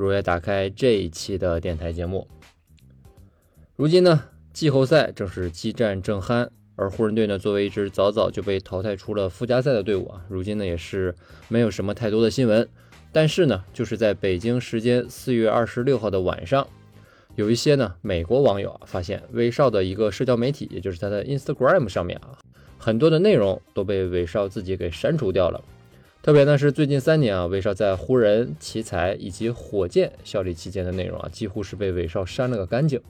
如约打开这一期的电台节目。如今呢，季后赛正是激战正酣，而湖人队呢，作为一支早早就被淘汰出了附加赛的队伍啊，如今呢也是没有什么太多的新闻。但是呢，就是在北京时间四月二十六号的晚上。有一些呢，美国网友啊发现威少的一个社交媒体，也就是他的 Instagram 上面啊，很多的内容都被威少自己给删除掉了。特别呢是最近三年啊，威少在湖人、奇才以及火箭效力期间的内容啊，几乎是被威少删了个干净。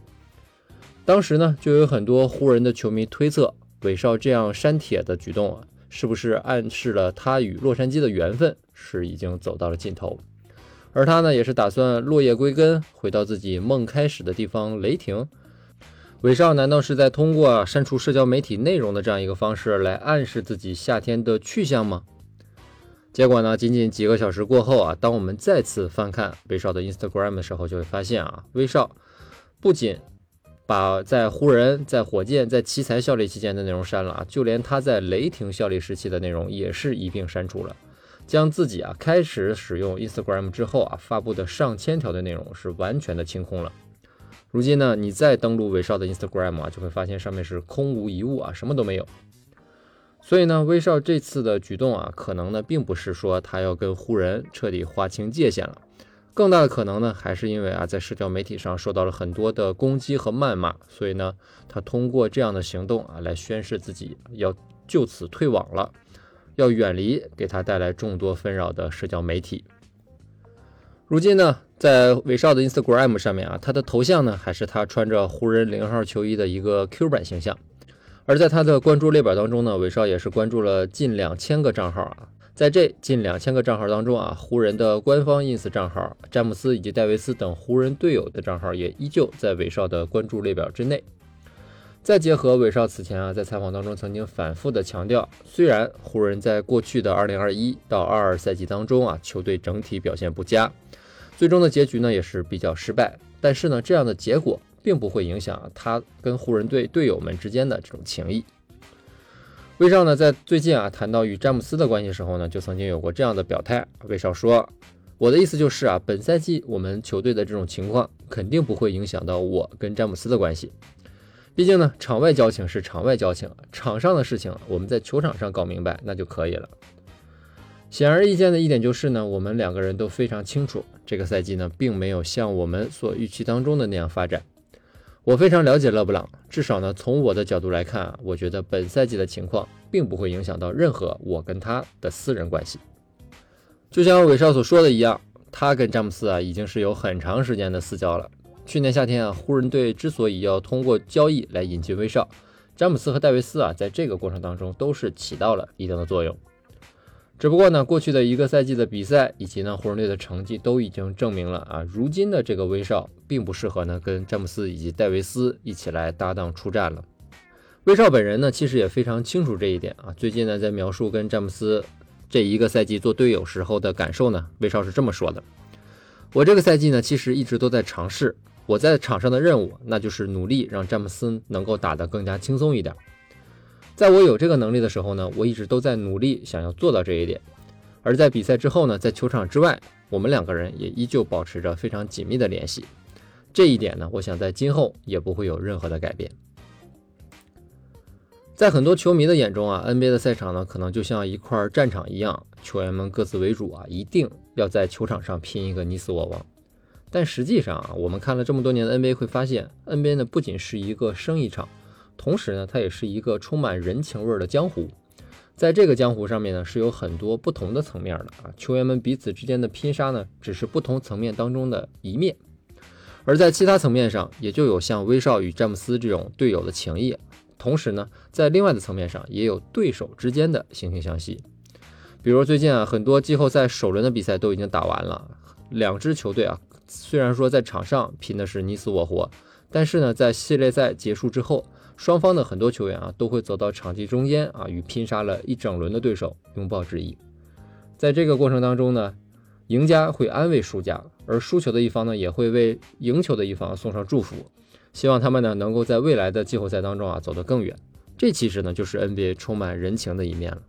当时呢，就有很多湖人的球迷推测，威少这样删帖的举动啊，是不是暗示了他与洛杉矶的缘分是已经走到了尽头？而他呢，也是打算落叶归根，回到自己梦开始的地方——雷霆。韦少难道是在通过删除社交媒体内容的这样一个方式来暗示自己夏天的去向吗？结果呢，仅仅几个小时过后啊，当我们再次翻看威少的 Instagram 的时候，就会发现啊，威少不仅把在湖人、在火箭、在奇才效力期间的内容删了啊，就连他在雷霆效力时期的内容也是一并删除了。将自己啊开始使用 Instagram 之后啊发布的上千条的内容是完全的清空了。如今呢，你再登录威少的 Instagram 啊，就会发现上面是空无一物啊，什么都没有。所以呢，威少这次的举动啊，可能呢并不是说他要跟湖人彻底划清界限了，更大的可能呢，还是因为啊在社交媒体上受到了很多的攻击和谩骂，所以呢，他通过这样的行动啊来宣示自己要就此退网了。要远离给他带来众多纷扰的社交媒体。如今呢，在韦少的 Instagram 上面啊，他的头像呢还是他穿着湖人零号球衣的一个 Q 版形象。而在他的关注列表当中呢，韦少也是关注了近两千个账号啊。在这近两千个账号当中啊，湖人的官方 ins 账号、詹姆斯以及戴维斯等湖人队友的账号也依旧在韦少的关注列表之内。再结合韦少此前啊在采访当中曾经反复的强调，虽然湖人在过去的二零二一到二二赛季当中啊球队整体表现不佳，最终的结局呢也是比较失败，但是呢这样的结果并不会影响他跟湖人队队友们之间的这种情谊。威少呢在最近啊谈到与詹姆斯的关系时候呢，就曾经有过这样的表态，威少说：“我的意思就是啊，本赛季我们球队的这种情况肯定不会影响到我跟詹姆斯的关系。”毕竟呢，场外交情是场外交情，场上的事情我们在球场上搞明白那就可以了。显而易见的一点就是呢，我们两个人都非常清楚，这个赛季呢，并没有像我们所预期当中的那样发展。我非常了解勒布朗，至少呢，从我的角度来看啊，我觉得本赛季的情况并不会影响到任何我跟他的私人关系。就像韦少所说的一样，他跟詹姆斯啊，已经是有很长时间的私交了。去年夏天啊，湖人队之所以要通过交易来引进威少，詹姆斯和戴维斯啊，在这个过程当中都是起到了一定的作用。只不过呢，过去的一个赛季的比赛以及呢湖人队的成绩都已经证明了啊，如今的这个威少并不适合呢跟詹姆斯以及戴维斯一起来搭档出战了。威少本人呢，其实也非常清楚这一点啊。最近呢，在描述跟詹姆斯这一个赛季做队友时候的感受呢，威少是这么说的：“我这个赛季呢，其实一直都在尝试。”我在场上的任务，那就是努力让詹姆斯能够打得更加轻松一点。在我有这个能力的时候呢，我一直都在努力想要做到这一点。而在比赛之后呢，在球场之外，我们两个人也依旧保持着非常紧密的联系。这一点呢，我想在今后也不会有任何的改变。在很多球迷的眼中啊，NBA 的赛场呢，可能就像一块战场一样，球员们各自为主啊，一定要在球场上拼一个你死我亡。但实际上啊，我们看了这么多年的 NBA，会发现 NBA 呢不仅是一个生意场，同时呢，它也是一个充满人情味的江湖。在这个江湖上面呢，是有很多不同的层面的啊。球员们彼此之间的拼杀呢，只是不同层面当中的一面。而在其他层面上，也就有像威少与詹姆斯这种队友的情谊。同时呢，在另外的层面上，也有对手之间的惺惺相惜。比如最近啊，很多季后赛首轮的比赛都已经打完了，两支球队啊。虽然说在场上拼的是你死我活，但是呢，在系列赛结束之后，双方的很多球员啊都会走到场地中间啊，与拼杀了一整轮的对手拥抱致意。在这个过程当中呢，赢家会安慰输家，而输球的一方呢，也会为赢球的一方送上祝福，希望他们呢能够在未来的季后赛当中啊走得更远。这其实呢就是 NBA 充满人情的一面了。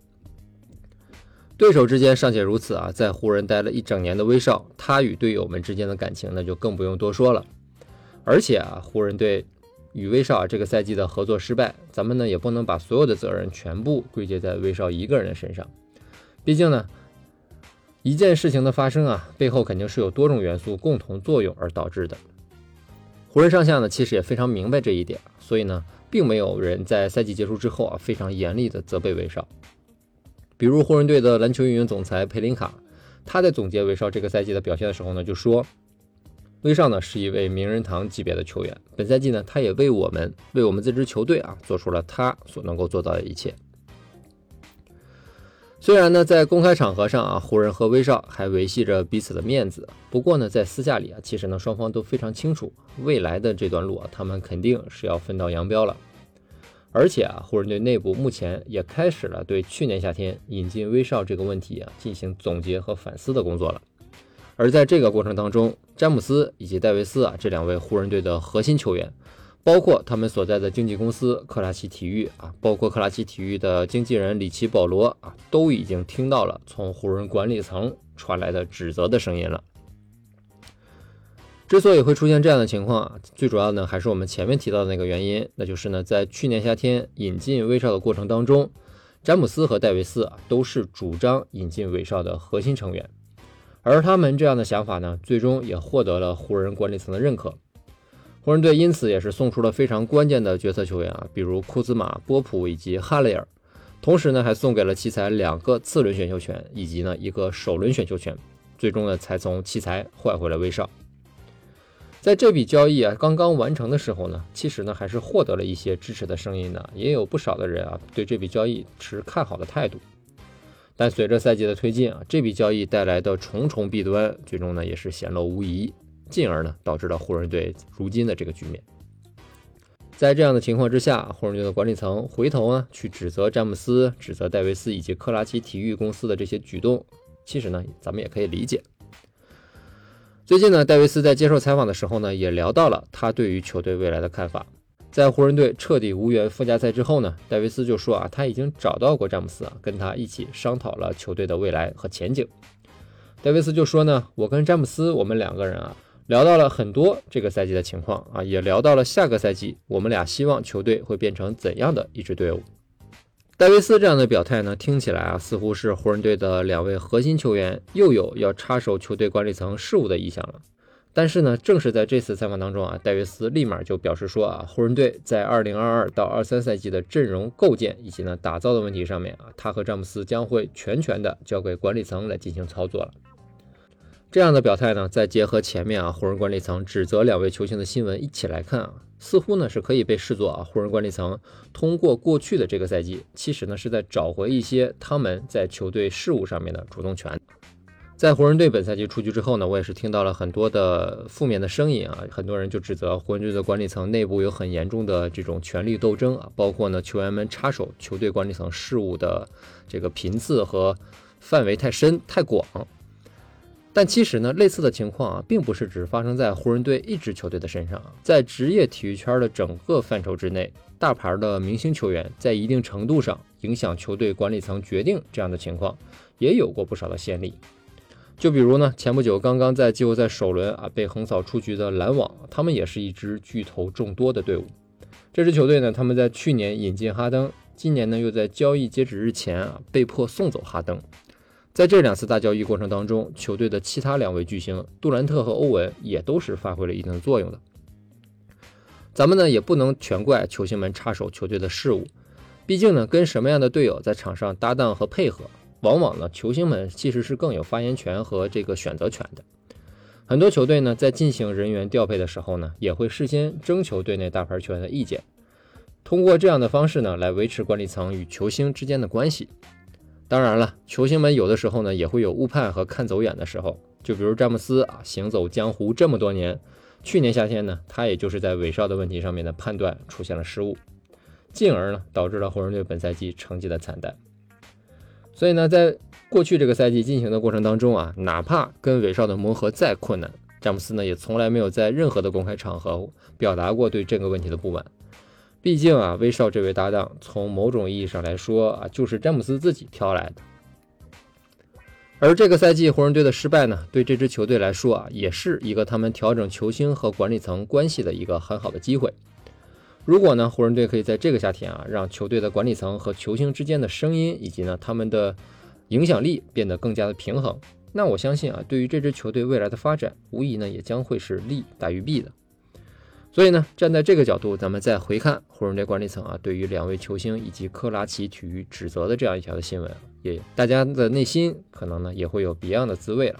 对手之间尚且如此啊，在湖人待了一整年的威少，他与队友们之间的感情那就更不用多说了。而且啊，湖人队与威少这个赛季的合作失败，咱们呢也不能把所有的责任全部归结在威少一个人的身上。毕竟呢，一件事情的发生啊，背后肯定是有多种元素共同作用而导致的。湖人上下呢其实也非常明白这一点，所以呢，并没有人在赛季结束之后啊非常严厉的责备威少。比如湖人队的篮球运营总裁佩林卡，他在总结威少这个赛季的表现的时候呢，就说：“威少呢是一位名人堂级别的球员，本赛季呢他也为我们为我们这支球队啊做出了他所能够做到的一切。”虽然呢在公开场合上啊，湖人和威少还维系着彼此的面子，不过呢在私下里啊，其实呢双方都非常清楚，未来的这段路啊，他们肯定是要分道扬镳了。而且啊，湖人队内部目前也开始了对去年夏天引进威少这个问题啊进行总结和反思的工作了。而在这个过程当中，詹姆斯以及戴维斯啊这两位湖人队的核心球员，包括他们所在的经纪公司克拉奇体育啊，包括克拉奇体育的经纪人里奇保罗啊，都已经听到了从湖人管理层传来的指责的声音了。之所以会出现这样的情况啊，最主要呢还是我们前面提到的那个原因，那就是呢，在去年夏天引进威少的过程当中，詹姆斯和戴维斯啊都是主张引进威少的核心成员，而他们这样的想法呢，最终也获得了湖人管理层的认可。湖人队因此也是送出了非常关键的角色球员啊，比如库兹马、波普以及哈雷尔，同时呢还送给了奇才两个次轮选秀权以及呢一个首轮选秀权，最终呢才从奇才换回了威少。在这笔交易啊刚刚完成的时候呢，其实呢还是获得了一些支持的声音的，也有不少的人啊对这笔交易持看好的态度。但随着赛季的推进啊，这笔交易带来的重重弊端，最终呢也是显露无遗，进而呢导致了湖人队如今的这个局面。在这样的情况之下，湖人队的管理层回头呢去指责詹姆斯、指责戴维斯以及克拉奇体育公司的这些举动，其实呢咱们也可以理解。最近呢，戴维斯在接受采访的时候呢，也聊到了他对于球队未来的看法。在湖人队彻底无缘附加赛之后呢，戴维斯就说啊，他已经找到过詹姆斯啊，跟他一起商讨了球队的未来和前景。戴维斯就说呢，我跟詹姆斯，我们两个人啊，聊到了很多这个赛季的情况啊，也聊到了下个赛季我们俩希望球队会变成怎样的一支队伍。戴维斯这样的表态呢，听起来啊，似乎是湖人队的两位核心球员又有要插手球队管理层事务的意向了。但是呢，正是在这次采访当中啊，戴维斯立马就表示说啊，湖人队在2022到23赛季的阵容构建以及呢打造的问题上面啊，他和詹姆斯将会全权的交给管理层来进行操作了。这样的表态呢，再结合前面啊湖人管理层指责两位球星的新闻一起来看啊。似乎呢是可以被视作啊，湖人管理层通过过去的这个赛季，其实呢是在找回一些他们在球队事务上面的主动权。在湖人队本赛季出局之后呢，我也是听到了很多的负面的声音啊，很多人就指责湖人队的管理层内部有很严重的这种权力斗争啊，包括呢球员们插手球队管理层事务的这个频次和范围太深太广。但其实呢，类似的情况啊，并不是只发生在湖人队一支球队的身上，在职业体育圈的整个范畴之内，大牌的明星球员在一定程度上影响球队管理层决定这样的情况，也有过不少的先例。就比如呢，前不久刚刚在季后赛首轮啊被横扫出局的篮网，他们也是一支巨头众多的队伍。这支球队呢，他们在去年引进哈登，今年呢又在交易截止日前啊被迫送走哈登。在这两次大交易过程当中，球队的其他两位巨星杜兰特和欧文也都是发挥了一定的作用的。咱们呢也不能全怪球星们插手球队的事务，毕竟呢跟什么样的队友在场上搭档和配合，往往呢球星们其实是更有发言权和这个选择权的。很多球队呢在进行人员调配的时候呢，也会事先征求队内大牌球员的意见，通过这样的方式呢来维持管理层与球星之间的关系。当然了，球星们有的时候呢也会有误判和看走眼的时候，就比如詹姆斯啊，行走江湖这么多年，去年夏天呢，他也就是在韦少的问题上面的判断出现了失误，进而呢导致了湖人队本赛季成绩的惨淡。所以呢，在过去这个赛季进行的过程当中啊，哪怕跟韦少的磨合再困难，詹姆斯呢也从来没有在任何的公开场合表达过对这个问题的不满。毕竟啊，威少这位搭档，从某种意义上来说啊，就是詹姆斯自己挑来的。而这个赛季湖人队的失败呢，对这支球队来说啊，也是一个他们调整球星和管理层关系的一个很好的机会。如果呢，湖人队可以在这个夏天啊，让球队的管理层和球星之间的声音以及呢他们的影响力变得更加的平衡，那我相信啊，对于这支球队未来的发展，无疑呢也将会是利大于弊的。所以呢，站在这个角度，咱们再回看湖人队管理层啊，对于两位球星以及科拉奇体育指责的这样一条的新闻，也大家的内心可能呢也会有别样的滋味了。